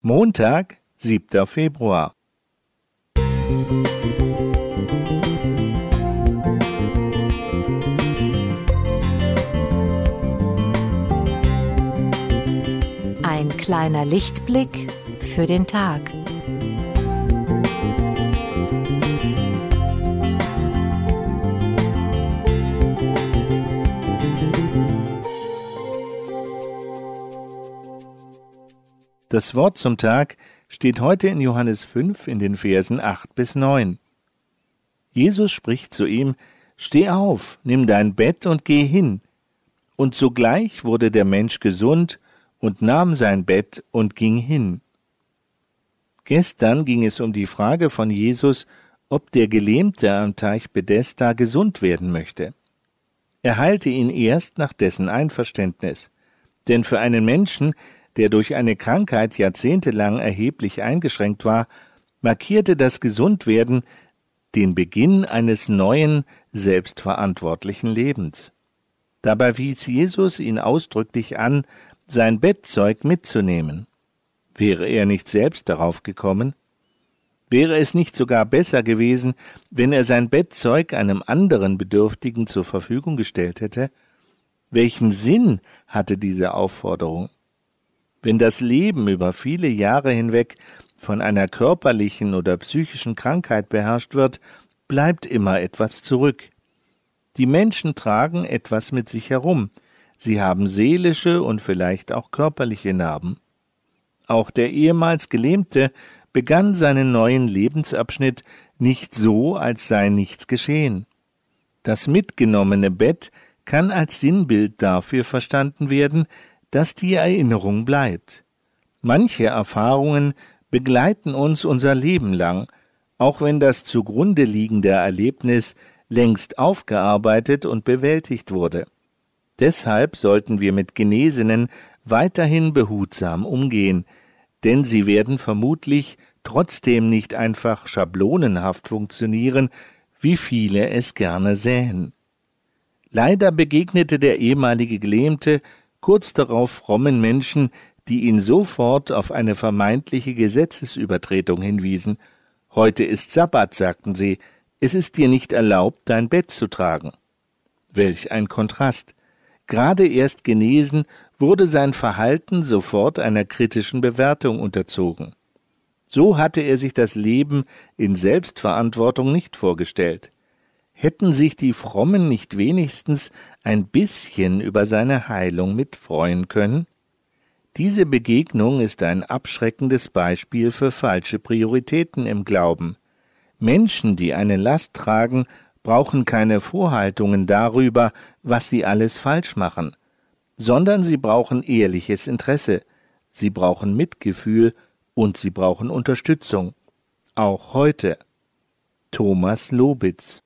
Montag, 7. Februar. Ein kleiner Lichtblick für den Tag. Das Wort zum Tag steht heute in Johannes 5 in den Versen 8 bis 9. Jesus spricht zu ihm, Steh auf, nimm dein Bett und geh hin. Und sogleich wurde der Mensch gesund und nahm sein Bett und ging hin. Gestern ging es um die Frage von Jesus, ob der Gelähmte am Teich Bethesda gesund werden möchte. Er heilte ihn erst nach dessen Einverständnis. Denn für einen Menschen, der durch eine Krankheit jahrzehntelang erheblich eingeschränkt war, markierte das Gesundwerden den Beginn eines neuen, selbstverantwortlichen Lebens. Dabei wies Jesus ihn ausdrücklich an, sein Bettzeug mitzunehmen. Wäre er nicht selbst darauf gekommen? Wäre es nicht sogar besser gewesen, wenn er sein Bettzeug einem anderen Bedürftigen zur Verfügung gestellt hätte? Welchen Sinn hatte diese Aufforderung? Wenn das Leben über viele Jahre hinweg von einer körperlichen oder psychischen Krankheit beherrscht wird, bleibt immer etwas zurück. Die Menschen tragen etwas mit sich herum, sie haben seelische und vielleicht auch körperliche Narben. Auch der ehemals Gelähmte begann seinen neuen Lebensabschnitt nicht so, als sei nichts geschehen. Das mitgenommene Bett kann als Sinnbild dafür verstanden werden, dass die Erinnerung bleibt. Manche Erfahrungen begleiten uns unser Leben lang, auch wenn das zugrunde liegende Erlebnis längst aufgearbeitet und bewältigt wurde. Deshalb sollten wir mit Genesenen weiterhin behutsam umgehen, denn sie werden vermutlich trotzdem nicht einfach schablonenhaft funktionieren, wie viele es gerne sähen. Leider begegnete der ehemalige Gelähmte kurz darauf frommen Menschen, die ihn sofort auf eine vermeintliche Gesetzesübertretung hinwiesen. Heute ist Sabbat, sagten sie, es ist dir nicht erlaubt, dein Bett zu tragen. Welch ein Kontrast. Gerade erst genesen wurde sein Verhalten sofort einer kritischen Bewertung unterzogen. So hatte er sich das Leben in Selbstverantwortung nicht vorgestellt. Hätten sich die Frommen nicht wenigstens ein bisschen über seine Heilung mitfreuen können? Diese Begegnung ist ein abschreckendes Beispiel für falsche Prioritäten im Glauben. Menschen, die eine Last tragen, brauchen keine Vorhaltungen darüber, was sie alles falsch machen, sondern sie brauchen ehrliches Interesse, sie brauchen Mitgefühl und sie brauchen Unterstützung. Auch heute. Thomas Lobitz